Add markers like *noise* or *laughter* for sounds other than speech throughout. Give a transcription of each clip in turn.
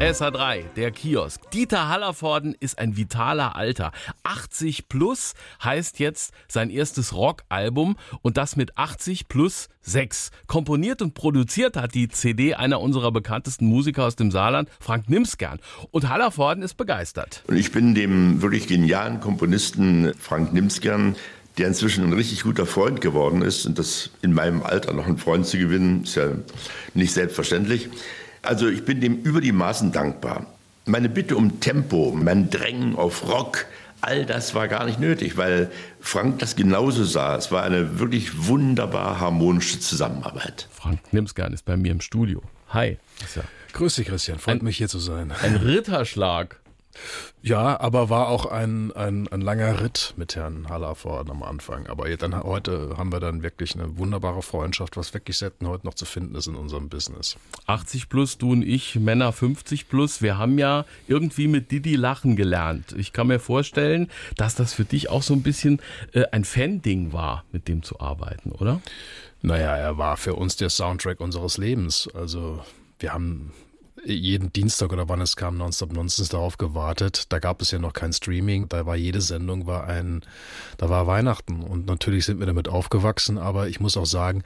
SH3, der Kiosk. Dieter Hallervorden ist ein vitaler Alter. 80 plus heißt jetzt sein erstes Rockalbum und das mit 80 plus 6. Komponiert und produziert hat die CD einer unserer bekanntesten Musiker aus dem Saarland, Frank Nimskern. Und Hallervorden ist begeistert. Und ich bin dem wirklich genialen Komponisten Frank Nimskern der inzwischen ein richtig guter Freund geworden ist und das in meinem Alter noch einen Freund zu gewinnen, ist ja nicht selbstverständlich. Also ich bin dem über die Maßen dankbar. Meine Bitte um Tempo, mein Drängen auf Rock, all das war gar nicht nötig, weil Frank das genauso sah. Es war eine wirklich wunderbar harmonische Zusammenarbeit. Frank Nimsgern ist bei mir im Studio. Hi. Ja Grüß dich, Christian. Freut ein, mich, hier zu sein. Ein Ritterschlag. Ja, aber war auch ein, ein, ein langer Ritt mit Herrn Hallervorden am Anfang. Aber dann, heute haben wir dann wirklich eine wunderbare Freundschaft, was wirklich selten heute noch zu finden ist in unserem Business. 80 plus, du und ich, Männer 50 plus. Wir haben ja irgendwie mit Didi lachen gelernt. Ich kann mir vorstellen, dass das für dich auch so ein bisschen äh, ein Fan-Ding war, mit dem zu arbeiten, oder? Naja, er war für uns der Soundtrack unseres Lebens. Also wir haben jeden Dienstag oder wann es kam, Nonstop Nonsense darauf gewartet. Da gab es ja noch kein Streaming. Da war jede Sendung war ein, da war Weihnachten. Und natürlich sind wir damit aufgewachsen. Aber ich muss auch sagen,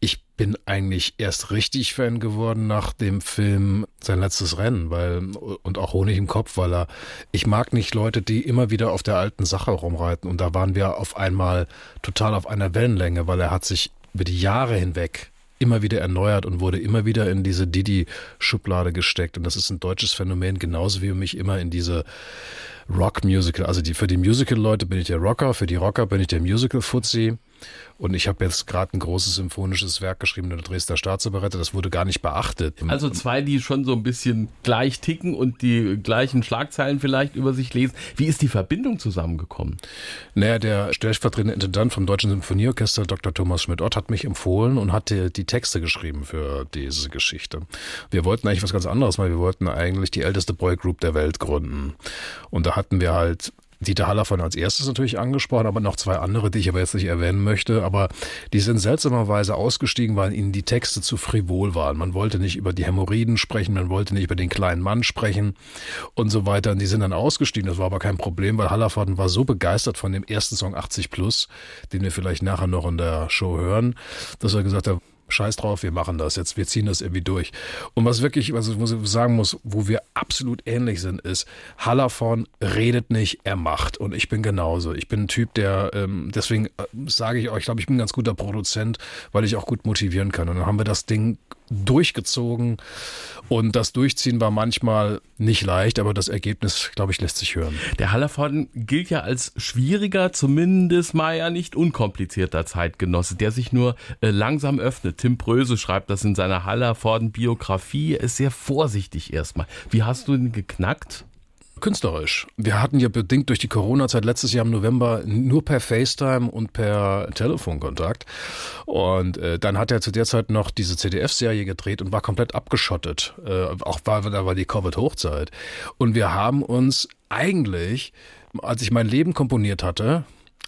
ich bin eigentlich erst richtig Fan geworden nach dem Film Sein letztes Rennen, weil, und auch Honig im Kopf, weil er, ich mag nicht Leute, die immer wieder auf der alten Sache rumreiten. Und da waren wir auf einmal total auf einer Wellenlänge, weil er hat sich über die Jahre hinweg immer wieder erneuert und wurde immer wieder in diese Didi-Schublade gesteckt. Und das ist ein deutsches Phänomen, genauso wie mich immer in diese Rock-Musical. Also die, für die Musical-Leute bin ich der Rocker, für die Rocker bin ich der Musical-Fuzzi. Und ich habe jetzt gerade ein großes symphonisches Werk geschrieben in der Dresdner Staatsoperette, das wurde gar nicht beachtet. Also zwei, die schon so ein bisschen gleich ticken und die gleichen Schlagzeilen vielleicht über sich lesen. Wie ist die Verbindung zusammengekommen? Naja, der stellvertretende Intendant vom Deutschen Symphonieorchester, Dr. Thomas Schmidt-Ott, hat mich empfohlen und hat die, die Texte geschrieben für diese Geschichte. Wir wollten eigentlich was ganz anderes, weil wir wollten eigentlich die älteste Boygroup der Welt gründen. Und da hatten wir halt Dieter Hallervon als erstes natürlich angesprochen, aber noch zwei andere, die ich aber jetzt nicht erwähnen möchte. Aber die sind seltsamerweise ausgestiegen, weil ihnen die Texte zu frivol waren. Man wollte nicht über die Hämorrhoiden sprechen, man wollte nicht über den kleinen Mann sprechen und so weiter. Und die sind dann ausgestiegen. Das war aber kein Problem, weil Hallervorden war so begeistert von dem ersten Song 80 Plus, den wir vielleicht nachher noch in der Show hören, dass er gesagt hat, Scheiß drauf, wir machen das jetzt, wir ziehen das irgendwie durch. Und was wirklich, was ich sagen muss, wo wir absolut ähnlich sind, ist, Hallervorn redet nicht, er macht. Und ich bin genauso. Ich bin ein Typ, der, ähm, deswegen äh, sage ich euch, ich glaube, ich bin ein ganz guter Produzent, weil ich auch gut motivieren kann. Und dann haben wir das Ding durchgezogen. Und das Durchziehen war manchmal nicht leicht, aber das Ergebnis, glaube ich, lässt sich hören. Der Hallervorden gilt ja als schwieriger, zumindest mal ja nicht unkomplizierter Zeitgenosse, der sich nur äh, langsam öffnet. Tim Bröse schreibt das in seiner Hallervorden-Biografie. Er ist sehr vorsichtig erstmal. Wie hast du ihn geknackt? Künstlerisch. Wir hatten ja bedingt durch die Corona-Zeit letztes Jahr im November nur per FaceTime und per Telefon Kontakt. Und äh, dann hat er zu der Zeit noch diese CDF-Serie gedreht und war komplett abgeschottet. Äh, auch war, da war die Covid-Hochzeit. Und wir haben uns eigentlich, als ich mein Leben komponiert hatte,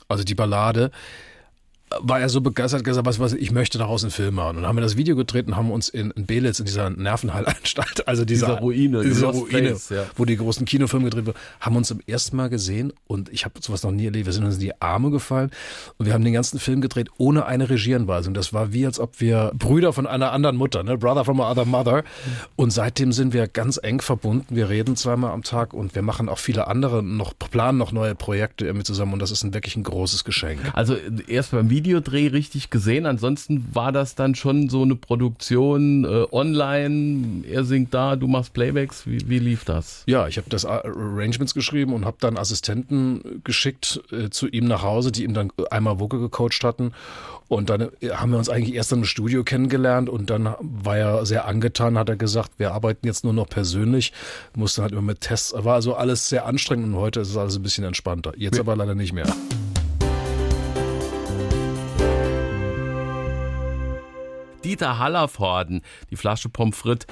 also die Ballade, war er so begeistert, gesagt, was, was, ich möchte daraus einen Film machen. Und dann haben wir das Video gedreht und haben uns in, in Belitz, in dieser Nervenheilanstalt, also dieser, dieser Ruine, diese Ruine, Place, ja. wo die großen Kinofilme gedreht wurden, haben uns zum ersten Mal gesehen und ich habe sowas noch nie erlebt. Wir sind uns in die Arme gefallen und wir haben den ganzen Film gedreht ohne eine Regieanweisung. Das war wie, als ob wir Brüder von einer anderen Mutter, ne? Brother from a other mother. Und seitdem sind wir ganz eng verbunden. Wir reden zweimal am Tag und wir machen auch viele andere noch, planen noch neue Projekte irgendwie zusammen und das ist ein, wirklich ein großes Geschenk. Also erst beim Video Videodreh richtig gesehen. Ansonsten war das dann schon so eine Produktion äh, online. Er singt da, du machst Playbacks. Wie, wie lief das? Ja, ich habe das Arrangements geschrieben und habe dann Assistenten geschickt äh, zu ihm nach Hause, die ihm dann einmal Woke gecoacht hatten. Und dann äh, haben wir uns eigentlich erst im Studio kennengelernt und dann war er sehr angetan, hat er gesagt, wir arbeiten jetzt nur noch persönlich, mussten halt immer mit Tests, war also alles sehr anstrengend und heute ist es alles ein bisschen entspannter. Jetzt aber leider nicht mehr. Dieter Hallervorden, die Flasche Pommes frites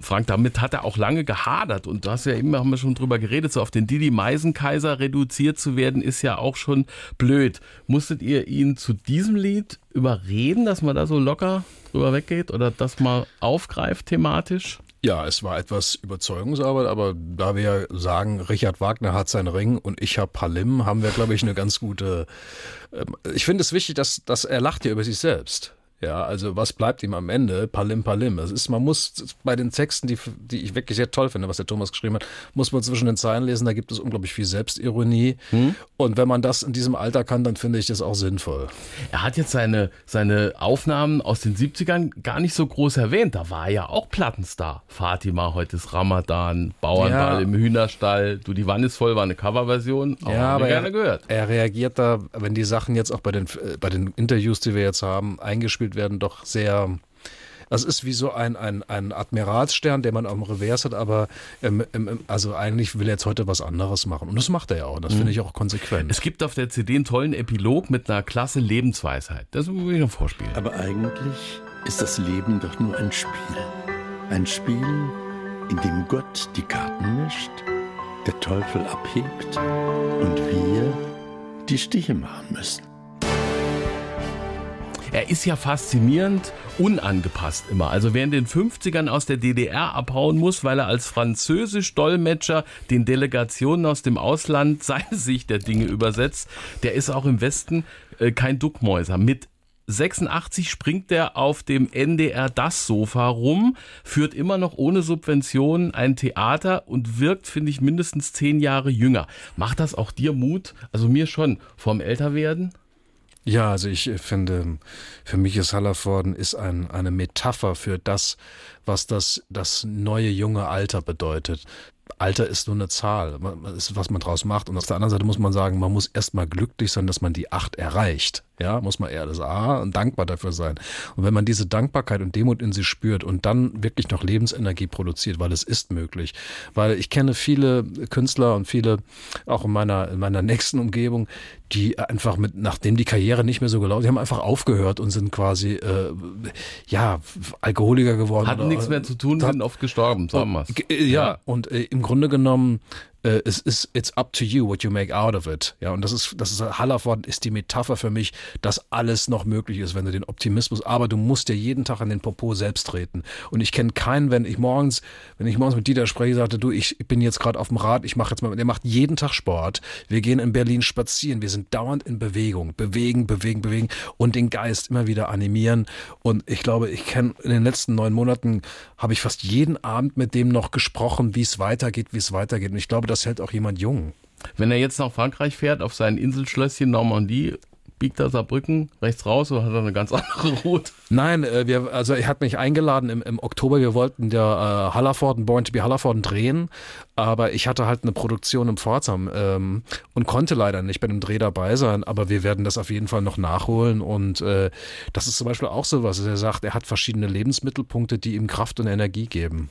Frank, damit hat er auch lange gehadert und du hast ja eben, haben wir schon drüber geredet, so auf den Didi Meisenkaiser reduziert zu werden, ist ja auch schon blöd. Musstet ihr ihn zu diesem Lied überreden, dass man da so locker drüber weggeht oder das mal aufgreift thematisch? Ja, es war etwas Überzeugungsarbeit, aber da wir sagen, Richard Wagner hat seinen Ring und ich habe Halim, haben wir, glaube ich, eine ganz gute. Ähm, ich finde es wichtig, dass, dass er lacht ja über sich selbst. Ja, also was bleibt ihm am Ende? Palim Palim. Das ist, man muss bei den Texten, die, die ich wirklich sehr toll finde, was der Thomas geschrieben hat, muss man zwischen den Zeilen lesen. Da gibt es unglaublich viel Selbstironie. Hm? Und wenn man das in diesem Alter kann, dann finde ich das auch sinnvoll. Er hat jetzt seine, seine Aufnahmen aus den 70ern gar nicht so groß erwähnt. Da war er ja auch Plattenstar. Fatima, heute ist Ramadan, Bauernball ja. im Hühnerstall. Du, die Wanne ist voll, war eine Coverversion. Ja, aber gerne er, gehört. Er reagiert da, wenn die Sachen jetzt auch bei den, bei den Interviews, die wir jetzt haben, eingespielt gespielt werden, doch sehr das ist wie so ein, ein, ein Admiralsstern, den man am Revers hat, aber ähm, ähm, also eigentlich will er jetzt heute was anderes machen. Und das macht er ja auch. Das mhm. finde ich auch konsequent. Es gibt auf der CD einen tollen Epilog mit einer klasse Lebensweisheit. Das will ich noch vorspielen. Aber eigentlich ist das Leben doch nur ein Spiel. Ein Spiel, in dem Gott die Karten mischt, der Teufel abhebt und wir die Stiche machen müssen. Er ist ja faszinierend unangepasst immer. Also wer in den 50ern aus der DDR abhauen muss, weil er als Französisch-Dolmetscher den Delegationen aus dem Ausland *laughs* seine Sicht der Dinge übersetzt, der ist auch im Westen äh, kein Duckmäuser. Mit 86 springt er auf dem NDR das Sofa rum, führt immer noch ohne Subventionen ein Theater und wirkt, finde ich, mindestens zehn Jahre jünger. Macht das auch dir Mut? Also mir schon vorm Älterwerden? Ja, also ich finde, für mich ist Hallervorden ist ein, eine Metapher für das, was das, das neue junge Alter bedeutet. Alter ist nur eine Zahl, ist, was man draus macht. Und auf der anderen Seite muss man sagen, man muss erstmal glücklich sein, dass man die acht erreicht. Ja, muss man eher das A und dankbar dafür sein. Und wenn man diese Dankbarkeit und Demut in sich spürt und dann wirklich noch Lebensenergie produziert, weil es ist möglich. Weil ich kenne viele Künstler und viele auch in meiner, in meiner nächsten Umgebung, die einfach mit, nachdem die Karriere nicht mehr so gelaufen, die haben einfach aufgehört und sind quasi, äh, ja, Alkoholiker geworden. Hatten oder, nichts mehr zu tun, sind oft gestorben, sagen wir Ja, ja, und äh, im Grunde genommen äh, es ist it's up to you what you make out of it. Ja, und das ist das ist Hallervorden ist die Metapher für mich, dass alles noch möglich ist, wenn du den Optimismus, aber du musst dir jeden Tag an den Popo selbst treten. Und ich kenne keinen, wenn ich morgens, wenn ich morgens mit Dieter spreche, sagte du, ich bin jetzt gerade auf dem Rad, ich mache jetzt mal, der macht jeden Tag Sport. Wir gehen in Berlin spazieren, wir sind dauernd in Bewegung, bewegen, bewegen, bewegen und den Geist immer wieder animieren. Und ich glaube, ich kenne in den letzten neun Monaten habe ich fast jeden Abend mit dem noch gesprochen, wie es weitergeht, wie es weitergeht. Und ich glaube, das hält auch jemand jung. Wenn er jetzt nach Frankreich fährt, auf sein Inselschlösschen Normandie, biegt er Saarbrücken rechts raus oder hat er eine ganz *laughs* andere Route? Nein, äh, wir, also er hat mich eingeladen im, im Oktober. Wir wollten der äh, Hallerforden, Born to be Hallerforden drehen, aber ich hatte halt eine Produktion im Pforzheim ähm, und konnte leider nicht bei dem Dreh dabei sein. Aber wir werden das auf jeden Fall noch nachholen und äh, das ist zum Beispiel auch so was. Er sagt, er hat verschiedene Lebensmittelpunkte, die ihm Kraft und Energie geben.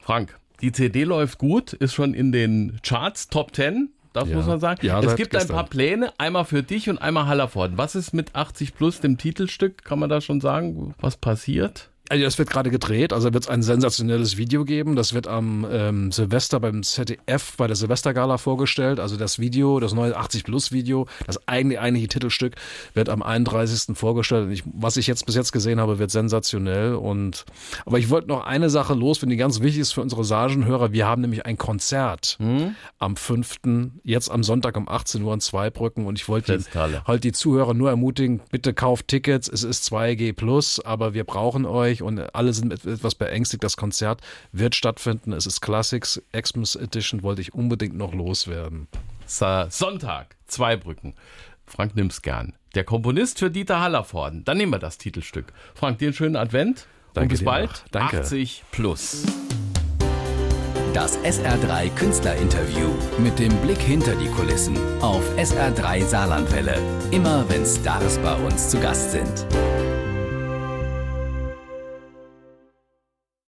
Frank, die CD läuft gut, ist schon in den Charts Top 10. Das ja. muss man sagen. Ja, es gibt gestern. ein paar Pläne, einmal für dich und einmal Hallerford. Was ist mit 80 Plus, dem Titelstück? Kann man da schon sagen, was passiert? Also das wird gerade gedreht, also wird es ein sensationelles Video geben. Das wird am ähm, Silvester beim ZDF bei der Silvestergala vorgestellt. Also das Video, das neue 80 Plus Video, das eigentliche, eigentliche Titelstück wird am 31. vorgestellt. Ich, was ich jetzt bis jetzt gesehen habe, wird sensationell. Und aber ich wollte noch eine Sache losfinden, die ganz wichtig ist für unsere Sagenhörer. Wir haben nämlich ein Konzert hm? am 5. jetzt am Sonntag um 18 Uhr in Zweibrücken. Und ich wollte halt die Zuhörer nur ermutigen, bitte kauft Tickets. Es ist 2G Plus, aber wir brauchen euch und alle sind etwas beängstigt. Das Konzert wird stattfinden. Es ist Classics Xmas Edition, wollte ich unbedingt noch loswerden. Sonntag, Zweibrücken. Frank nimmt's gern. Der Komponist für Dieter Hallervorden. Dann nehmen wir das Titelstück. Frank, dir einen schönen Advent. Danke und bis bald. Danke. 80 plus. Das SR3 Künstlerinterview mit dem Blick hinter die Kulissen auf SR3 Saarlandwelle. Immer wenn Stars bei uns zu Gast sind.